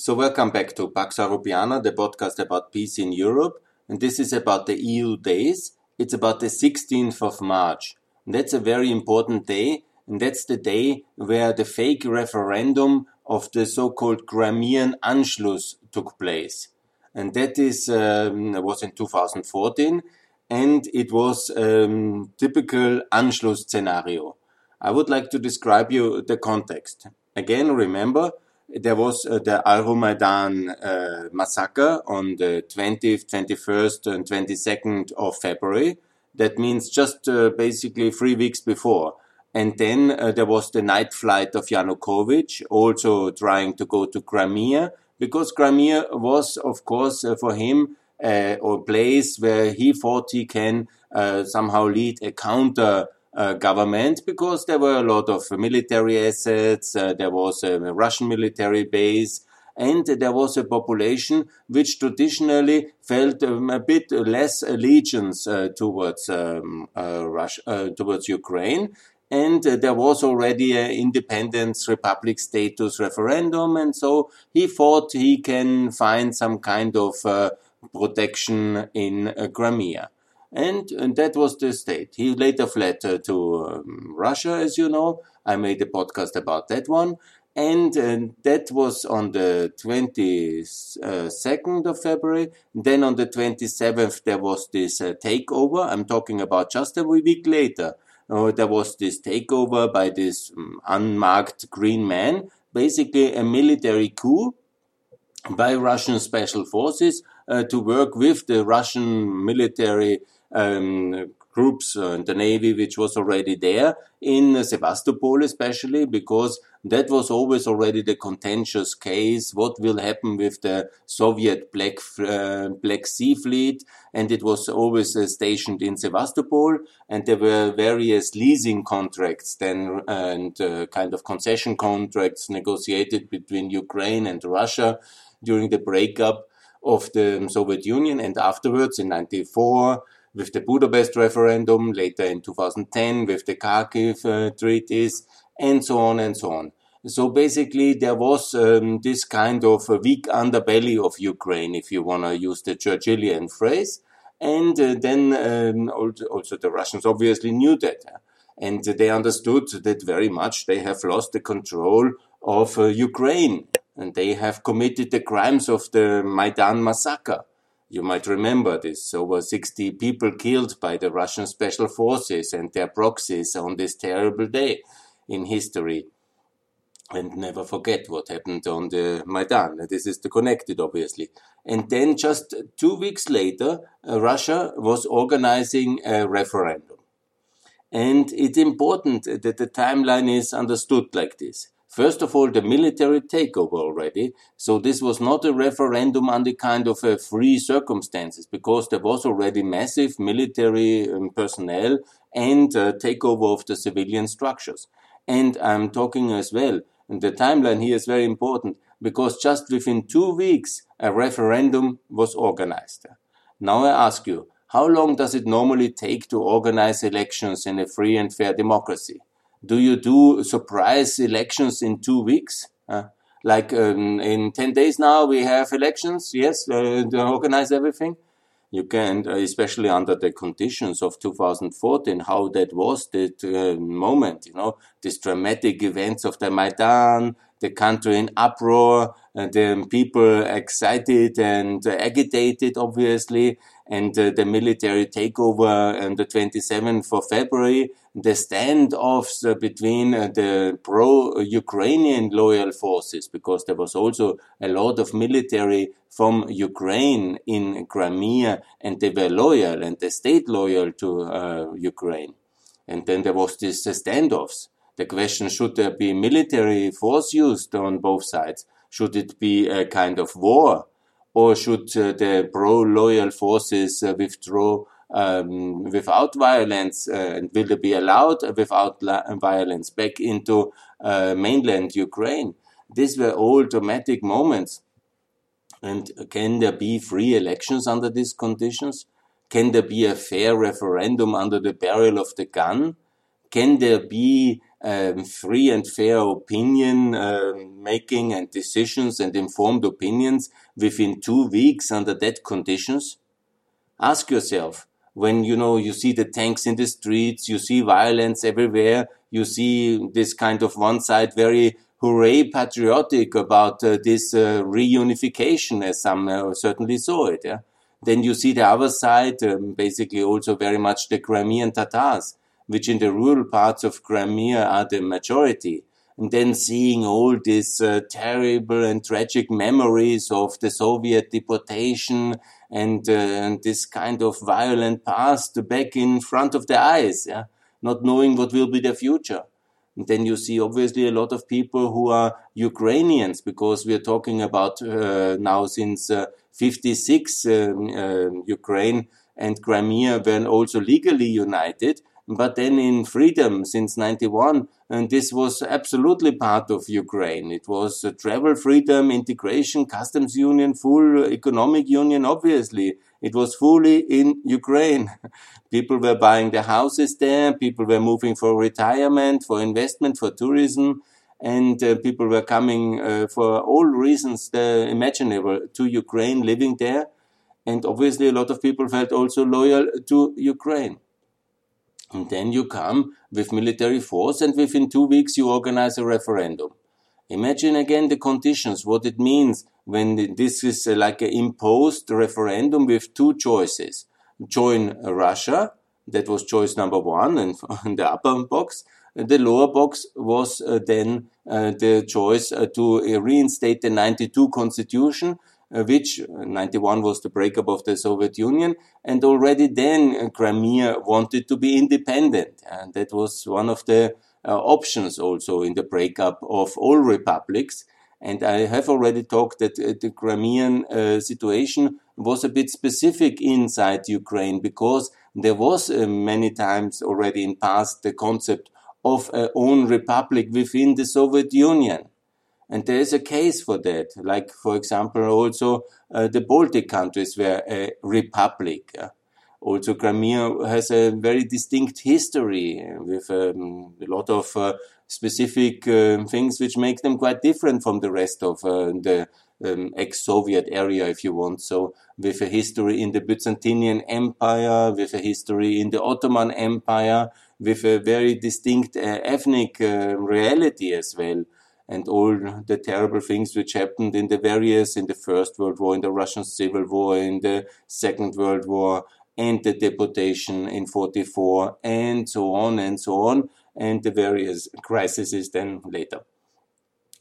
So welcome back to Pax Europiana, the podcast about peace in Europe. And this is about the EU days. It's about the 16th of March. And that's a very important day. And that's the day where the fake referendum of the so-called Crimean Anschluss took place. And that is, um, was in 2014. And it was um, typical Anschluss scenario. I would like to describe you the context. Again, remember, there was uh, the Euromaidan uh, massacre on the 20th, 21st, and 22nd of February. That means just uh, basically three weeks before. And then uh, there was the night flight of Yanukovych, also trying to go to Crimea, because Crimea was, of course, uh, for him, uh, a place where he thought he can somehow lead a counter uh, government because there were a lot of military assets, uh, there was a Russian military base, and there was a population which traditionally felt um, a bit less allegiance uh, towards um, uh, Russia, uh, towards Ukraine. And uh, there was already an independence republic status referendum, and so he thought he can find some kind of protection in Crimea. And, and that was the state. He later fled uh, to um, Russia, as you know. I made a podcast about that one. And, and that was on the 22nd of February. Then on the 27th, there was this uh, takeover. I'm talking about just a week later. Uh, there was this takeover by this um, unmarked green man, basically a military coup by Russian special forces uh, to work with the Russian military um, groups uh, the navy which was already there in Sevastopol especially because that was always already the contentious case what will happen with the Soviet Black uh, Black Sea fleet and it was always uh, stationed in Sevastopol and there were various leasing contracts then and uh, kind of concession contracts negotiated between Ukraine and Russia during the breakup of the Soviet Union and afterwards in 94 with the Budapest referendum, later in 2010 with the Kharkiv uh, treaties, and so on and so on. So basically, there was um, this kind of a weak underbelly of Ukraine, if you want to use the Churchillian phrase. And uh, then um, also, the Russians obviously knew that. And they understood that very much they have lost the control of uh, Ukraine. And they have committed the crimes of the Maidan massacre. You might remember this over 60 people killed by the Russian special forces and their proxies on this terrible day in history. And never forget what happened on the Maidan. This is the connected, obviously. And then just two weeks later, uh, Russia was organizing a referendum. And it's important that the timeline is understood like this. First of all, the military takeover already. So this was not a referendum under kind of a free circumstances because there was already massive military um, personnel and uh, takeover of the civilian structures. And I'm talking as well, and the timeline here is very important because just within two weeks, a referendum was organized. Now I ask you, how long does it normally take to organize elections in a free and fair democracy? Do you do surprise elections in two weeks? Uh, like um, in 10 days now, we have elections, yes, uh, organize everything. You can, uh, especially under the conditions of 2014, how that was that uh, moment, you know, these dramatic events of the Maidan, the country in uproar, the people excited and agitated, obviously, and the military takeover on the 27th of February, the standoffs between uh, the pro-Ukrainian loyal forces, because there was also a lot of military from Ukraine in Crimea, and they were loyal and they stayed loyal to uh, Ukraine. And then there was this uh, standoffs. The question, should there be military force used on both sides? Should it be a kind of war? Or should uh, the pro-loyal forces uh, withdraw um, without violence? Uh, and will they be allowed without violence back into mainland Ukraine? These were all dramatic moments. And can there be free elections under these conditions? Can there be a fair referendum under the barrel of the gun? Can there be um, free and fair opinion uh, making and decisions and informed opinions within two weeks under that conditions? Ask yourself, when you know you see the tanks in the streets, you see violence everywhere, you see this kind of one side very hooray patriotic about uh, this uh, reunification, as some uh, certainly saw it. Yeah? Then you see the other side, um, basically also very much the Crimean Tatars, which in the rural parts of Crimea are the majority. And then seeing all these uh, terrible and tragic memories of the Soviet deportation and, uh, and this kind of violent past back in front of the eyes, yeah? not knowing what will be the future. And then you see obviously a lot of people who are Ukrainians because we are talking about uh, now since uh, 56 um, uh, Ukraine and Crimea were also legally united but then in freedom since 91 and this was absolutely part of Ukraine. It was travel freedom, integration, customs union, full economic union, obviously. It was fully in Ukraine. People were buying their houses there. People were moving for retirement, for investment, for tourism. And uh, people were coming uh, for all reasons uh, imaginable to Ukraine, living there. And obviously, a lot of people felt also loyal to Ukraine. And then you come with military force, and within two weeks, you organize a referendum. Imagine again the conditions, what it means when this is uh, like an imposed referendum with two choices. Join Russia, that was choice number one, and in the upper box. The lower box was uh, then uh, the choice to reinstate the 92 constitution, which 91 was the breakup of the Soviet Union, and already then Crimea wanted to be independent, and that was one of the options also in the breakup of all republics. And I have already talked that uh, the Crimean uh, situation was a bit specific inside Ukraine because there was uh, many times already in past the concept of a own republic within the Soviet Union. And there is a case for that. Like, for example, also uh, the Baltic countries were a republic. Also, Crimea has a very distinct history with um, a lot of uh, specific uh, things which make them quite different from the rest of uh, the um, ex-Soviet area, if you want. So, with a history in the Byzantine Empire, with a history in the Ottoman Empire, with a very distinct uh, ethnic uh, reality as well. And all the terrible things which happened in the various, in the First World War, in the Russian Civil War, in the Second World War, and the deportation in 44, and so on and so on and the various crises then later.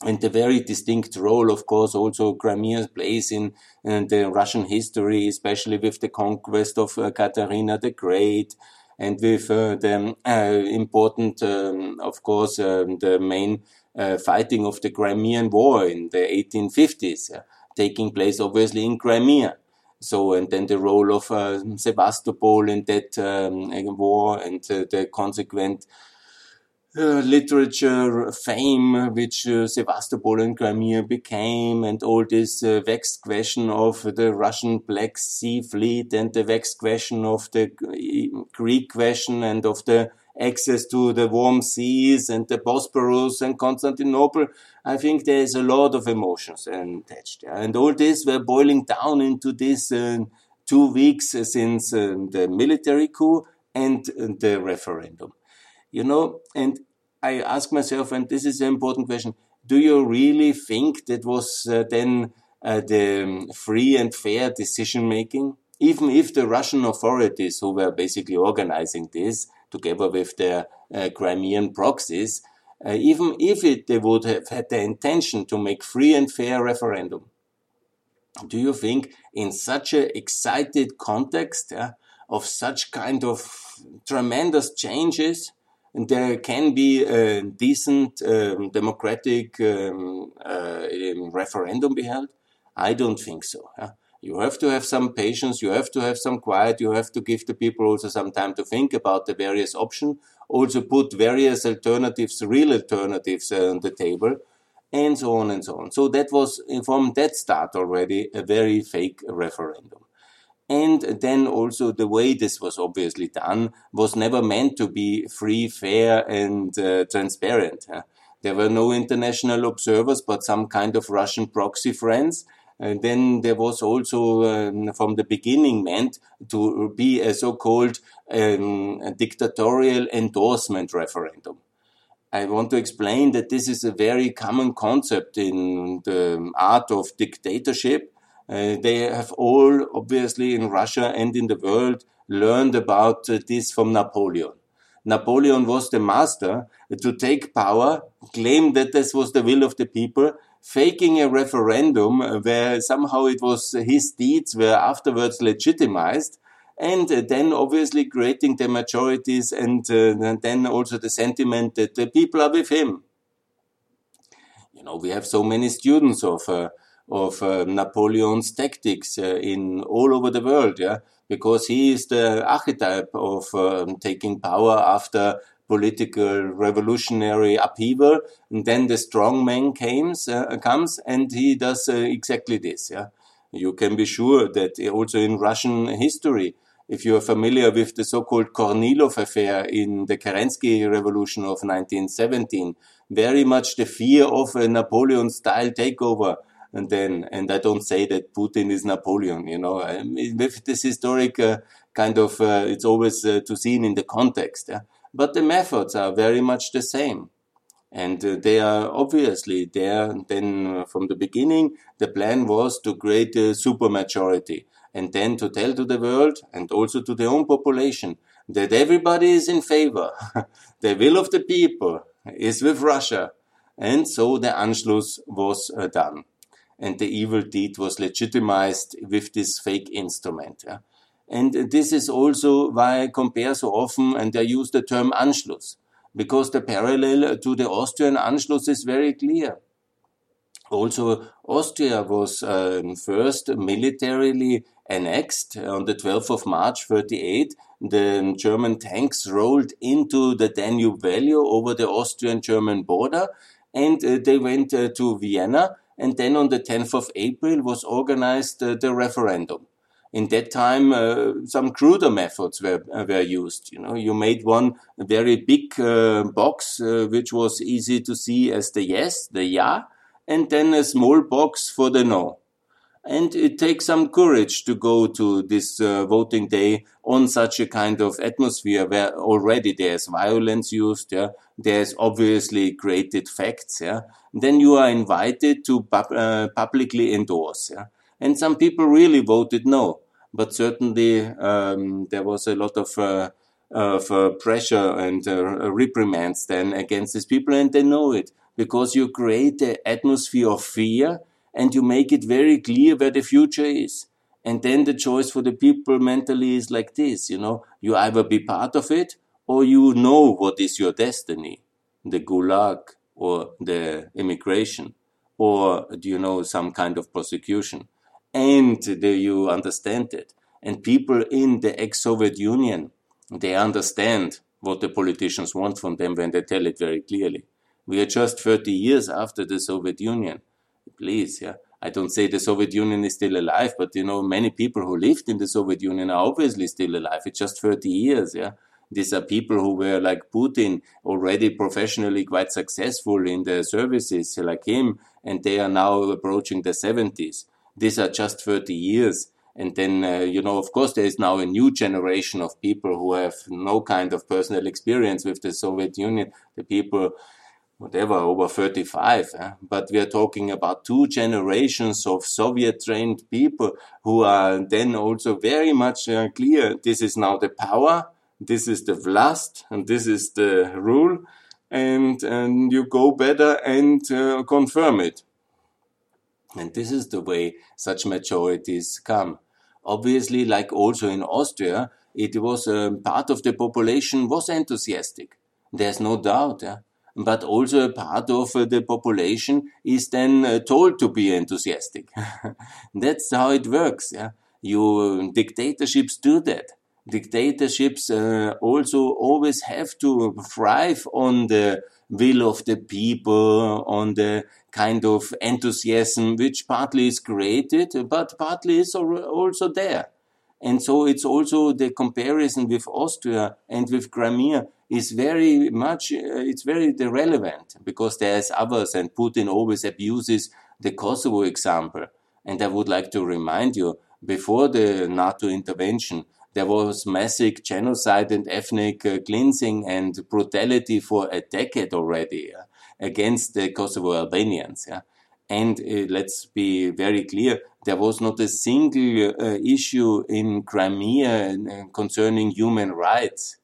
And the very distinct role, of course, also Crimea plays in, in the Russian history, especially with the conquest of uh, Catherina the Great, and with uh, the uh, important, um, of course, um, the main uh, fighting of the Crimean War in the 1850s, uh, taking place obviously in Crimea. So, and then the role of uh, Sevastopol in that um, war and the consequent uh, literature fame which uh, Sevastopol and Crimea became, and all this uh, vexed question of the Russian Black Sea Fleet and the vexed question of the Greek question and of the access to the warm seas and the Bosporus and Constantinople. I think there is a lot of emotions attached. And all this were boiling down into this uh, two weeks since uh, the military coup and the referendum you know and I ask myself, and this is an important question: Do you really think that was uh, then uh, the um, free and fair decision making? Even if the Russian authorities, who were basically organizing this together with their uh, Crimean proxies, uh, even if it, they would have had the intention to make free and fair referendum, do you think in such an excited context of such kind of tremendous changes? there can be a decent um, democratic um, uh, um, referendum be held? I don't think so. You have to have some patience, you have to have some quiet, you have to give the people also some time to think about the various options, also put various alternatives, real alternatives uh, on the table, and so on and so on. So that was from that start already a very fake referendum. And then also the way this was obviously done was never meant to be free, fair, and uh, transparent. There were no international observers, but some kind of Russian proxy friends. And then there was also, um, from the beginning, meant to be a so-called um, dictatorial endorsement referendum. I want to explain that this is a very common concept in the art of dictatorship uh, they have all, obviously, in Russia and in the world, learned about uh, this from Napoleon. Napoleon was the master to take power, claim that this was the will of the people, faking a referendum where somehow it was his deeds were afterwards legitimized, and then obviously creating the majorities and, uh, then also the sentiment that the people are with him. You know, we have so many students of uh, of uh, Napoleon's tactics uh, in all over the world, yeah, because he is the archetype of um, taking power after political revolutionary upheaval, and then the strong man comes, uh, comes and he does uh, exactly this. Yeah, you can be sure that also in Russian history, if you are familiar with the so-called Kornilov affair in the Kerensky Revolution of 1917, very much the fear of a Napoleon-style takeover and then and I don't say that Putin is Napoleon. You know, with this historic uh, kind of, uh, it's always uh, to seen in the context. Yeah? But the methods are very much the same. And uh, they are obviously there. Then uh, from the beginning, the plan was to create a supermajority and then to tell to the world and also to their own population that everybody is in favor. the will of the people is with Russia. And so the Anschluss was uh, done and the evil deed was legitimized with this fake instrument. Yeah? And this is also why I compare so often and I use the term Anschluss, because the parallel to the Austrian Anschluss is very clear. Also, Austria was um, first militarily annexed on the 12th of March 38. The German tanks rolled into the Danube Valley over the Austrian-German border and uh, they went uh, to Vienna and then on the 10th of April was organized uh, the referendum. In that time, uh, some cruder methods were, uh, were used. You know, you made one very big uh, box, uh, which was easy to see as the yes, the ja, and then a small box for the no. And it takes some courage to go to this uh, voting day on such a kind of atmosphere where already there's violence used, yeah, there's obviously created facts, yeah. Then you are invited to pub- uh, publicly endorse, yeah. And some people really voted no, but certainly um, there was a lot of uh, of uh, pressure and uh, reprimands then against these people, and they know it. Because you create an atmosphere of fear and you make it very clear where the future is. And then the choice for the people mentally is like this, you know, you either be part of it or you know what is your destiny, the gulag or the immigration or do you know some kind of prosecution and you understand it and people in the ex-soviet union they understand what the politicians want from them when they tell it very clearly we are just 30 years after the soviet union please, yeah. I don't say the Soviet Union is still alive, but you know, many people who lived in the Soviet Union are obviously still alive. It's just 30 years, yeah. These are people who were like Putin, already professionally quite successful in the services like him, and they are now approaching the 70s. These are just 30 years. And then, uh, you know, of course, there is now a new generation of people who have no kind of personal experience with the Soviet Union. The people whatever, over 35. Eh? But we are talking about two generations of Soviet trained people who are then also very much uh, clear. This is now the power. This is the vlast and this is the rule. And, and you go better and uh, confirm it. And this is the way such majorities come. Obviously, like also in Austria, it was um, part of the population was enthusiastic. There's no doubt. Yeah? but also a part of uh, the population is then uh, told to be enthusiastic. That's how it works. Yeah, you dictatorships do that. Dictatorships uh, also always have to thrive on the will of the people, on the kind of enthusiasm which partly is created, but partly is also there. And so it's also the comparison with Austria and with Crimea is very much, uh, it's very relevant because there's others and Putin always abuses the Kosovo example. And I would like to remind you, before the NATO intervention, there was massive genocide and ethnic uh, cleansing and brutality for a decade already against the Kosovo Albanians. And uh, let's be very clear, there was not a single uh, issue in Crimea uh, concerning human rights.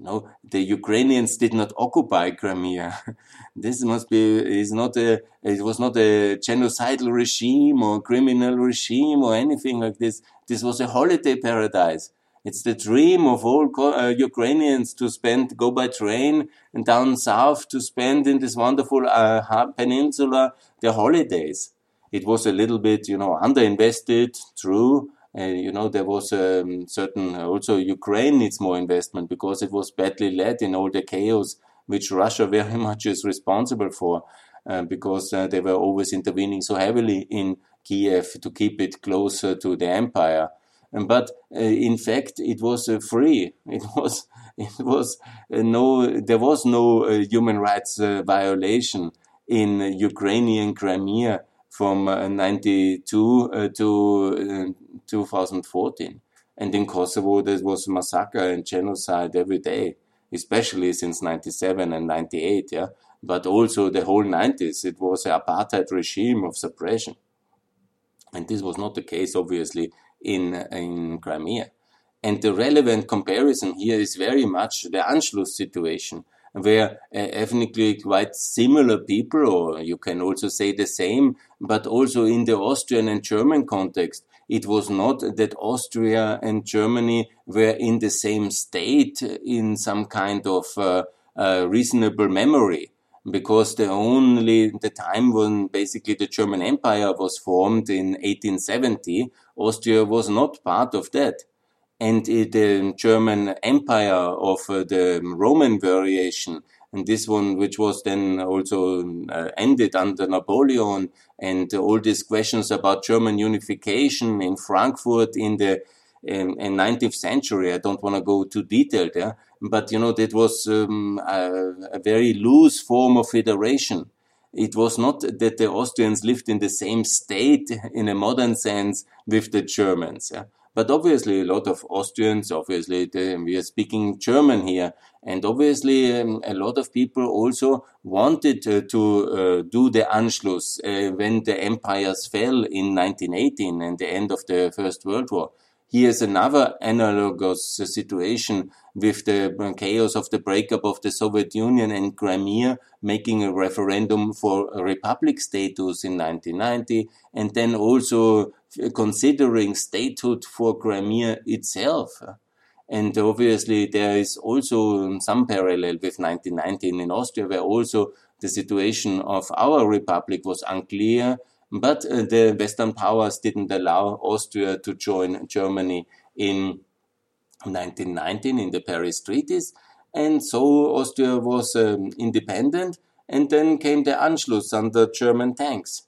No, the Ukrainians did not occupy Crimea. this must be is not a it was not a genocidal regime or criminal regime or anything like this. This was a holiday paradise. It's the dream of all uh, Ukrainians to spend, go by train and down south to spend in this wonderful uh, peninsula their holidays. It was a little bit, you know, underinvested, true. Uh, you know, there was a um, certain, also Ukraine needs more investment because it was badly led in all the chaos which Russia very much is responsible for. Uh, because uh, they were always intervening so heavily in Kiev to keep it closer to the empire but uh, in fact it was uh, free. It was it was uh, no there was no human rights violation in Ukrainian Crimea from 92 to 2014 and in Kosovo there was massacre and genocide every day especially since 97 and 98 yeah? But also the whole 90s it was an apartheid regime of suppression. And this was not the case obviously in, in Crimea. And the relevant comparison here is very much the Anschluss situation, where uh, ethnically quite similar people, or you can also say the same, but also in the Austrian and German context, it was not that Austria and Germany were in the same state in some kind of uh, uh, reasonable memory because the only the time when basically the German Empire was formed in 1870, Austria was not part of that. And the German Empire of uh, the Roman variation, and this one, which was then also uh, ended under Napoleon, and all these questions about German unification in Frankfurt in the in, in 19th century. I don't want to go too detailed there, yeah? but you know that was um, a, a, very loose form of federation. It was not that the Austrians lived in the same state in a modern sense with the Germans. Yeah? But obviously, a lot of Austrians, obviously, the, we are speaking German here, and obviously, um, a lot of people also wanted uh, to uh, do the Anschluss uh, when the empires fell in 1918 and the end of the First World War. Here's another analogous situation with the chaos of the breakup of the Soviet Union and Crimea, making a referendum for a republic status in 1990, and then also considering statehood for Crimea itself. And obviously, there is also some parallel with 1919 in Austria, where also the situation of our republic was unclear but uh, the Western powers didn't allow Austria to join Germany in 1919 in the Paris treaties. And so Austria was um, independent. And then came the Anschluss under German tanks.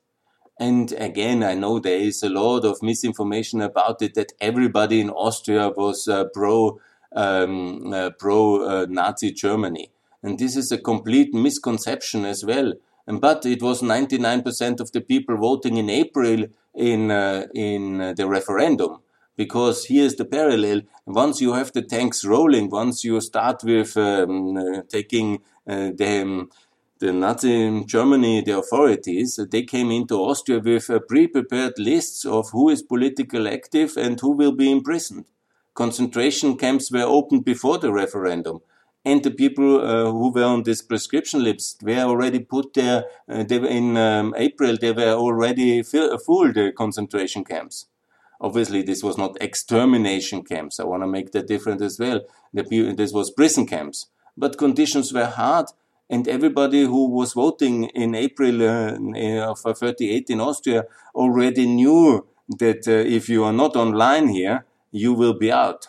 And again, I know there is a lot of misinformation about it that everybody in Austria was uh, pro um, uh, pro uh, Nazi Germany. And this is a complete misconception as well but it was 99% of the people voting in April in uh, in uh, the referendum. Because here's the parallel. Once you have the tanks rolling once you start with um, uh, taking uh, the um, the Nazi Germany, the authorities, they came into Austria with uh, pre-prepared lists of who is politically active and who will be imprisoned. Concentration camps were opened before the referendum and the people uh, who were on this prescription list were already put there. Uh, they were in um, April. They were already full the concentration camps. Obviously, this was not extermination camps. I want to make that different as well. The, this was prison camps, but conditions were hard. And everybody who was voting in April uh, of 38 in Austria already knew that uh, if you are not online here, you will be out.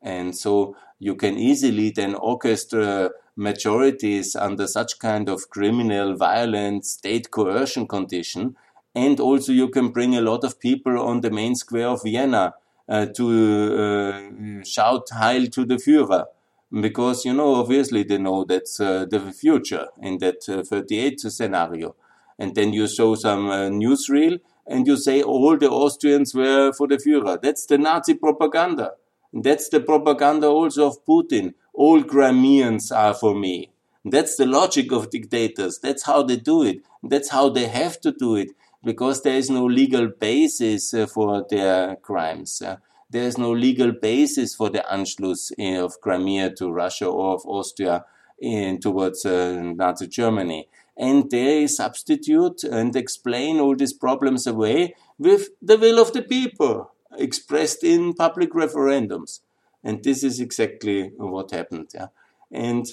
And so you can easily then orchestrate majorities under such kind of criminal, violent state coercion condition. And also you can bring a lot of people on the main square of Vienna uh, to uh, shout Heil to the Führer. Because, you know, obviously they know that's uh, the future in that 38 scenario. And then you show some newsreel and you say all the Austrians were for the Führer. That's the Nazi propaganda. That's the propaganda also of Putin. All Crimeans are for me. That's the logic of dictators. That's how they do it. That's how they have to do it because there is no legal basis uh, for their crimes. There is no legal basis for the Anschluss uh, of Crimea to Russia or of Austria in, towards uh, Nazi Germany. And they substitute and explain all these problems away with the will of the people expressed in public referendums. And this is exactly what happened. Yeah. And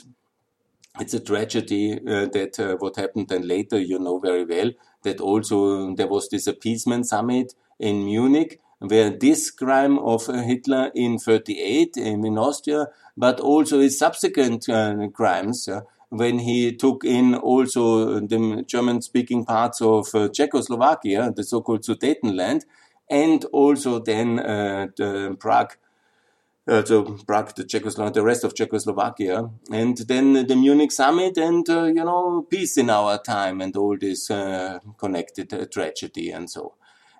it's a tragedy uh, that uh, what happened then later, you know very well, that also there was this appeasement summit in Munich where this crime of uh, Hitler in 38 in Austria, but also his subsequent uh, crimes, uh, when he took in also the German speaking parts of uh, Czechoslovakia, the so-called Sudetenland, and also then the Prague uh, so Prague, the Czechoslovakia, the rest of Czechoslovakia, and then the Munich summit, and uh, you know, peace in our time, and all this uh, connected uh, tragedy and so.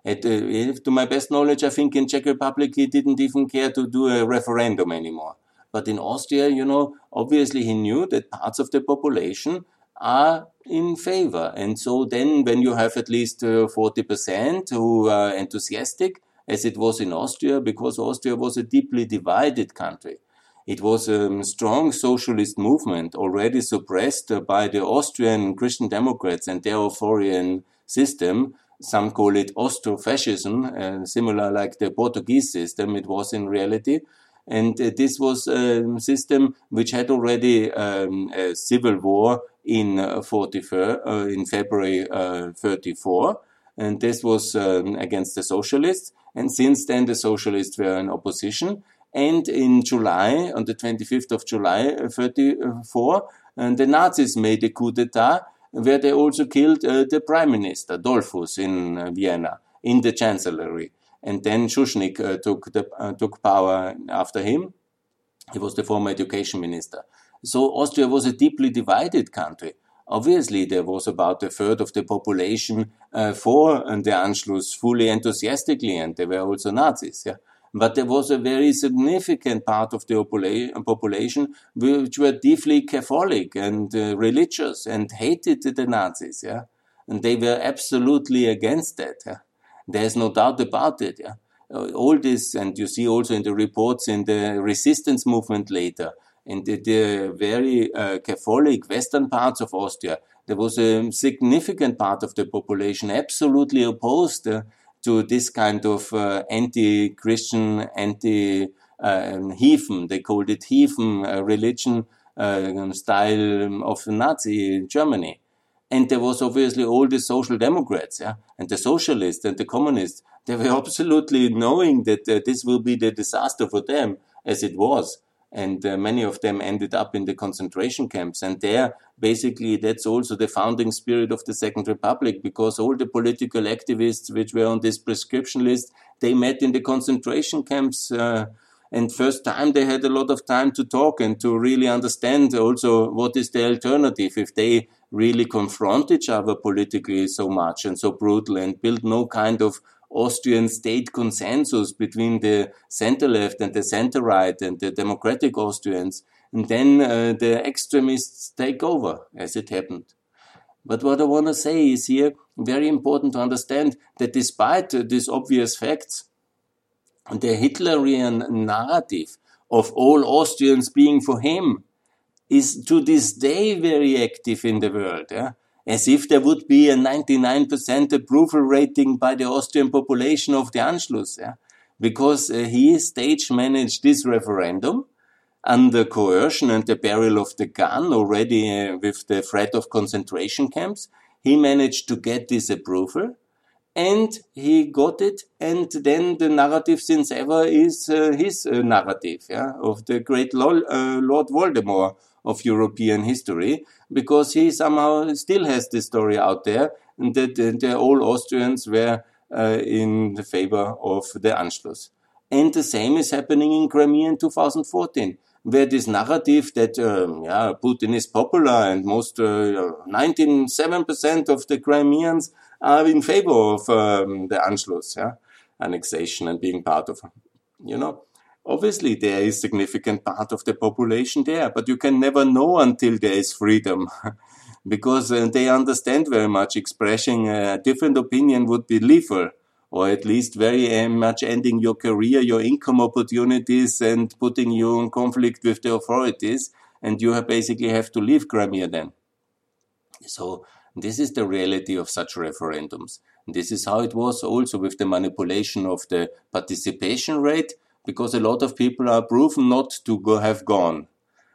At, uh, to my best knowledge, I think in Czech Republic he didn't even care to do a referendum anymore. But in Austria, you know, obviously he knew that parts of the population are in favor. And so then when you have at least uh, 40% who are enthusiastic, as it was in Austria, because Austria was a deeply divided country. It was a strong socialist movement already suppressed by the Austrian Christian Democrats and their authoritarian system. Some call it Austro-fascism, uh, similar like the Portuguese system it was in reality. And uh, this was a system which had already um, a civil war in uh, 44, uh, in February uh, 34. And this was um, against the socialists. And since then, the socialists were in opposition. And in July, on the 25th of July, uh, 34, uh, the Nazis made a coup d'etat where they also killed the prime minister, Dollfuss, in Vienna, in the chancellery. And then Schuschnigg uh, took, the, uh, took power after him. He was the former education minister. So Austria was a deeply divided country. Obviously, there was about a third of the population uh, for the Anschluss fully enthusiastically, and they were also Nazis. Yeah? But there was a very significant part of the population which were deeply Catholic and uh, religious and hated the Nazis. Yeah? And they were absolutely against that. Yeah? There's no doubt about it. Yeah? Uh, all this, and you see also in the reports in the resistance movement later, in the, the very uh, Catholic western parts of Austria, there was a significant part of the population absolutely opposed uh, to this kind of uh, anti-Christian, anti-heathen, um, they called it heathen uh, religion uh, style of Nazi in Germany. And there was obviously all the social democrats, yeah, and the socialists and the communists. They were absolutely knowing that uh, this will be the disaster for them, as it was and uh, many of them ended up in the concentration camps. And there, basically, that's also the founding spirit of the Second Republic, because all the political activists which were on this prescription list, they met in the concentration camps. Uh, and first time they had a lot of time to talk and to really understand also what is the alternative if they really confront each other politically so much and so brutal and build no kind of Austrian state consensus between the center left and the center right and the democratic Austrians. And then uh, the extremists take over, as it happened. But what I want to say is here very important to understand that despite uh, these obvious facts, the Hitlerian narrative of all Austrians being for him is to this day very active in the world. Yeah? As if there would be a 99% approval rating by the Austrian population of the Anschluss, yeah? because uh, he stage managed this referendum under coercion and the barrel of the gun already uh, with the threat of concentration camps. He managed to get this approval and he got it. And then the narrative since ever is uh, his uh, narrative yeah, of the great uh, Lord Voldemort of European history because he somehow still has this story out there that, that all Austrians were uh, in the favor of the Anschluss. And the same is happening in Crimea in 2014 where this narrative that um, yeah, Putin is popular and most uh, 97% of the Crimeans are in favor of um, the Anschluss, yeah, annexation and being part of, you know. Obviously, there is significant part of the population there, but you can never know until there is freedom, because uh, they understand very much expressing a different opinion would be lethal or at least very uh, much ending your career, your income opportunities, and putting you in conflict with the authorities. And you basically have to leave Crimea then. So this is the reality of such referendums. This is how it was also with the manipulation of the participation rate, because a lot of people are proven not to go have gone.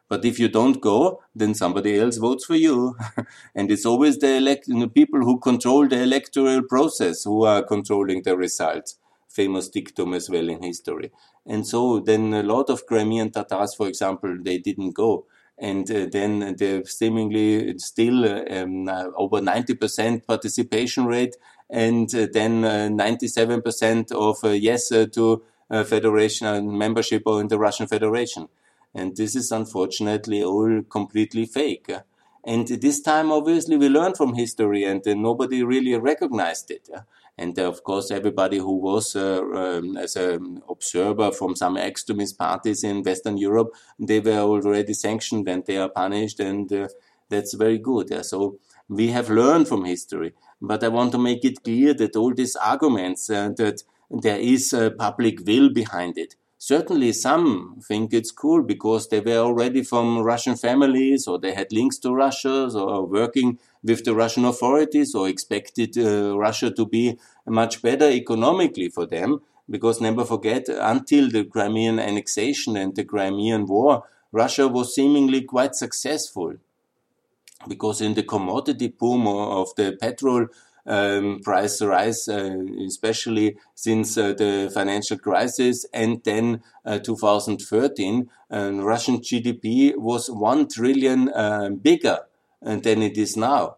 But if you don't go, then somebody else votes for you. and it's always the, elect- the people who control the electoral process who are controlling the results. Famous dictum as well in history. And so then a lot of Crimean Tatars, for example, they didn't go. And uh, then the seemingly still um, uh, over 90% participation rate and uh, then 97% uh, of uh, yes uh, federation membership in the Russian Federation. And this is unfortunately all completely fake. And this time, obviously, we learned from history and uh, nobody really recognized it. And uh, of course, everybody who was uh, um, as an observer from some extremist parties in Western Europe, they were already sanctioned and they are punished. And uh, that's very good. So we have learned from history. But I want to make it clear that all these arguments uh, that there is a public will behind it certainly some think it's cool because they were already from Russian families or they had links to Russia or working with the Russian authorities or expected uh, Russia to be much better economically for them. Because never forget, until the Crimean annexation and the Crimean War, Russia was seemingly quite successful. Because in the commodity boom of the petrol um, price rise, uh, especially since uh, the financial crisis and then uh, 2013, Russian GDP was 1 trillion uh, bigger than it is now.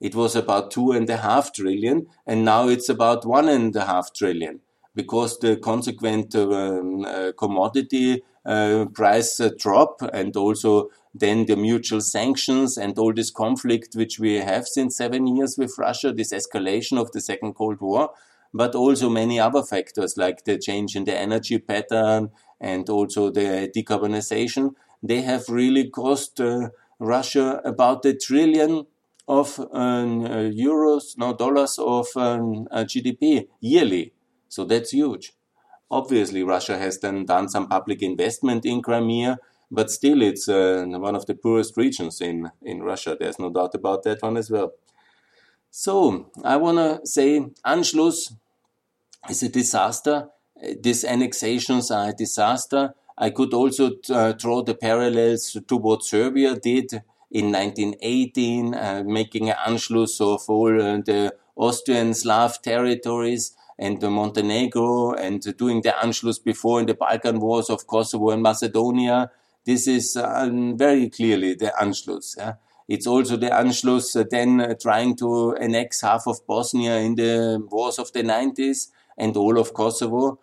It was about two and a half trillion, and now it's about one and a half trillion because the consequent um, uh, commodity uh, price drop and also then the mutual sanctions and all this conflict which we have since seven years with Russia, this escalation of the Second Cold War, but also many other factors like the change in the energy pattern and also the decarbonization, they have really cost uh, Russia about a trillion of um, uh, euros, no dollars of um, uh, GDP yearly. So that's huge. Obviously, Russia has then done some public investment in Crimea, but still it's uh, one of the poorest regions in, in Russia. There's no doubt about that one as well. So I want to say Anschluss is a disaster. These annexations are a disaster. I could also uh, draw the parallels to what Serbia did in 1918, uh, making an Anschluss of all uh, the Austrian Slav territories and Montenegro and doing the Anschluss before in the Balkan wars of Kosovo and Macedonia. This is uh, very clearly the Anschluss. Yeah? It's also the Anschluss uh, then uh, trying to annex half of Bosnia in the wars of the 90s and all of Kosovo.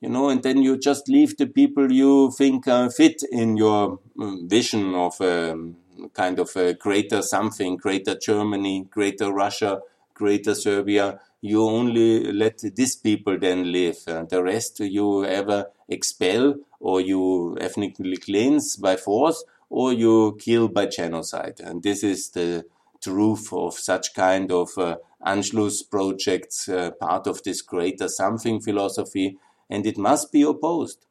You know, and then you just leave the people you think fit in your um, vision of um, kind of a greater something, greater Germany, greater Russia, greater Serbia you only let these people then live. The rest you ever expel or you ethnically cleanse by force or you kill by genocide. And this is the truth of such kind of uh, Anschluss projects, uh, part of this greater something philosophy, and it must be opposed.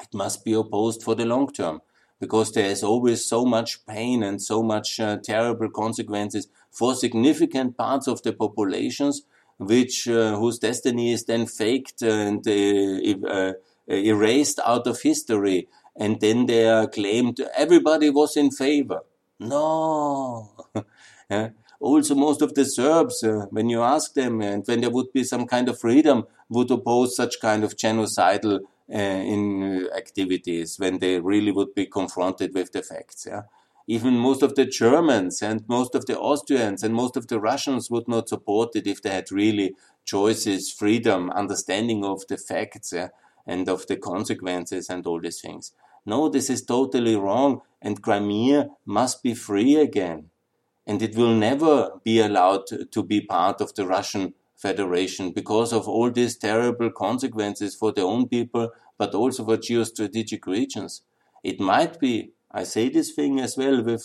It must be opposed for the long term because there is always so much pain and so much uh, terrible consequences for significant parts of the populations which uh, whose destiny is then faked and uh, uh, erased out of history and then they are claimed everybody was in favor no also most of the serbs uh, when you ask them and when there would be some kind of freedom would oppose such kind of genocidal uh, in activities when they really would be confronted with the facts. Yeah? Even most of the Germans and most of the Austrians and most of the Russians would not support it if they had really choices, freedom, understanding of the facts. Yeah? and of the consequences and all these things. No, this is totally wrong, and Crimea must be free again. And it will never be allowed to be part of the Russian Federation because of all these terrible consequences for their own people, but also for geostrategic regions. It might be, I say this thing as well with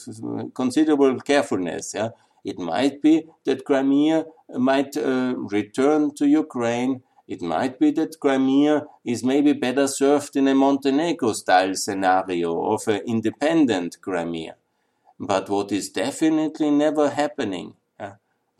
considerable carefulness, yeah. It might be that Crimea might uh, return to Ukraine. It might be that Crimea is maybe better served in a Montenegro style scenario of an independent Crimea. But what is definitely never happening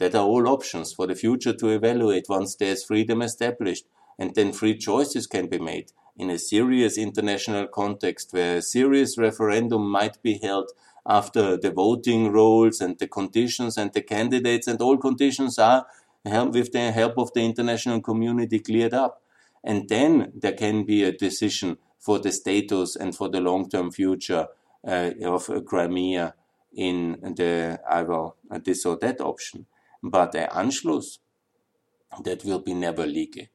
that are all options for the future to evaluate once there's freedom established, and then free choices can be made in a serious international context where a serious referendum might be held after the voting rolls and the conditions and the candidates and all conditions are with the help of the international community cleared up. And then there can be a decision for the status and for the long-term future uh, of Crimea in the either this or that option. But der Anschluss, that will be never legal.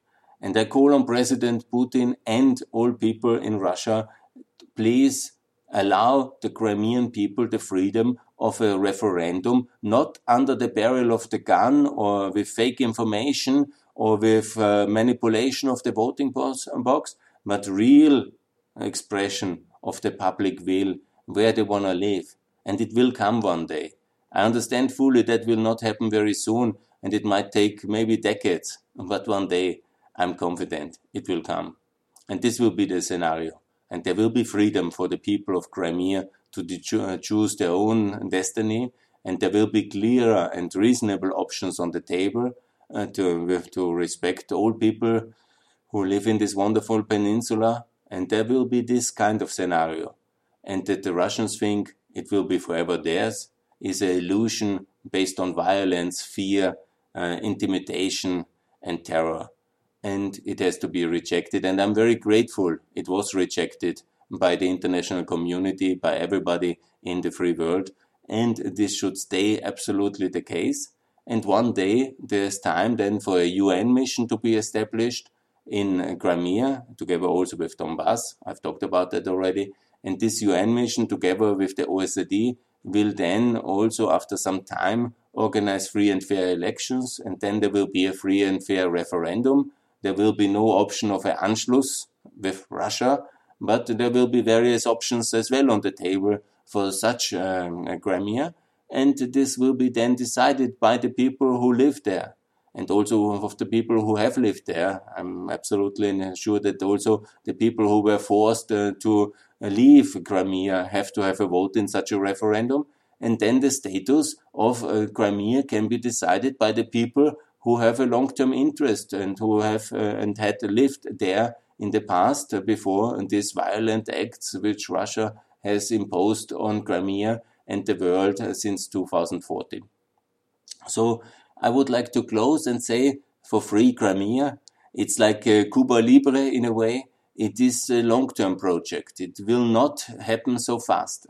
And I call on President Putin and all people in Russia, please allow the Crimean people the freedom of a referendum, not under the barrel of the gun or with fake information or with uh, manipulation of the voting box, but real expression of the public will, where they want to live. And it will come one day. I understand fully that will not happen very soon and it might take maybe decades, but one day I'm confident it will come. And this will be the scenario. And there will be freedom for the people of Crimea to uh, choose their own destiny. And there will be clearer and reasonable options on the table uh, to, to respect all people who live in this wonderful peninsula. And there will be this kind of scenario. And that the Russians think it will be forever theirs is an illusion based on violence, fear, uh, intimidation, and terror. And it has to be rejected. And I'm very grateful it was rejected by the international community, by everybody in the free world. And this should stay absolutely the case. And one day there's time then for a UN mission to be established in Crimea, together also with Donbass. I've talked about that already. And this UN mission, together with the OSCE, will then also, after some time, organize free and fair elections, and then there will be a free and fair referendum. There will be no option of an Anschluss with Russia, but there will be various options as well on the table for such um, a Crimea, and this will be then decided by the people who live there and also of the people who have lived there. I'm absolutely sure that also the people who were forced uh, to leave Crimea have to have a vote in such a referendum. And then the status of uh, Crimea can be decided by the people who have a long-term interest and who have uh, and had lived there in the past uh, before these violent acts which Russia has imposed on Crimea and the world uh, since 2014. So I would like to close and say for free Crimea, it's like Cuba Libre in a way it is a long-term project. It will not happen so fast.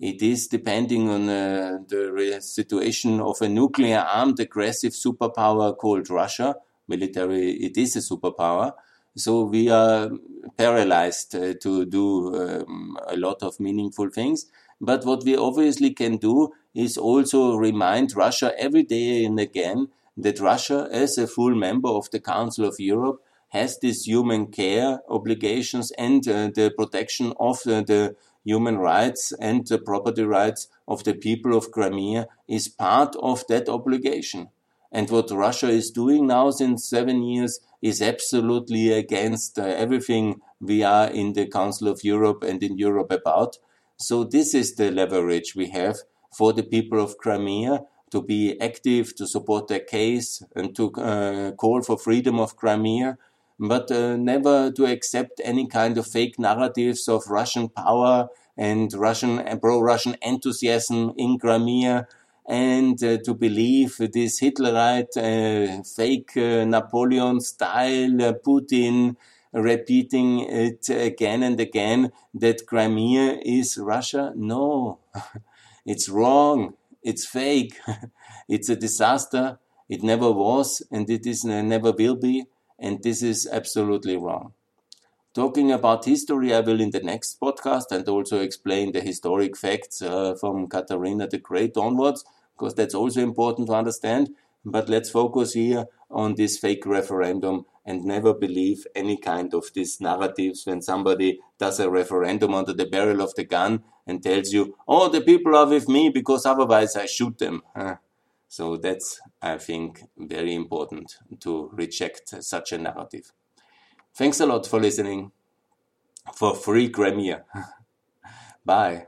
It is depending on uh, the situation of a nuclear armed aggressive superpower called Russia. Military, it is a superpower. So we are paralyzed uh, to do um, a lot of meaningful things. But what we obviously can do is also remind Russia every day and again that Russia, as a full member of the Council of Europe, has these human care obligations and uh, the protection of uh, the human rights and the property rights of the people of Crimea is part of that obligation. And what Russia is doing now since seven years is absolutely against uh, everything we are in the Council of Europe and in Europe about. So this is the leverage we have for the people of Crimea to be active, to support their case, and to uh, call for freedom of Crimea but uh, never to accept any kind of fake narratives of Russian power and Russian pro-Russian enthusiasm in Crimea, and uh, to believe this Hitlerite uh, fake uh, Napoleon style uh, Putin repeating it again and again that Crimea is Russia. No, it's wrong. It's fake. it's a disaster. It never was, and it is never will be and this is absolutely wrong. Talking about history, I will in the next podcast and also explain the historic facts uh, from Katharina the Great onwards, because that's also important to understand. But let's focus here on this fake referendum and never believe any kind of these narratives when somebody does a referendum under the barrel of the gun and tells you, oh, the people are with me because otherwise I shoot them. So that's, I think, very important to reject such a narrative. Thanks a lot for listening for free Crimea. Bye.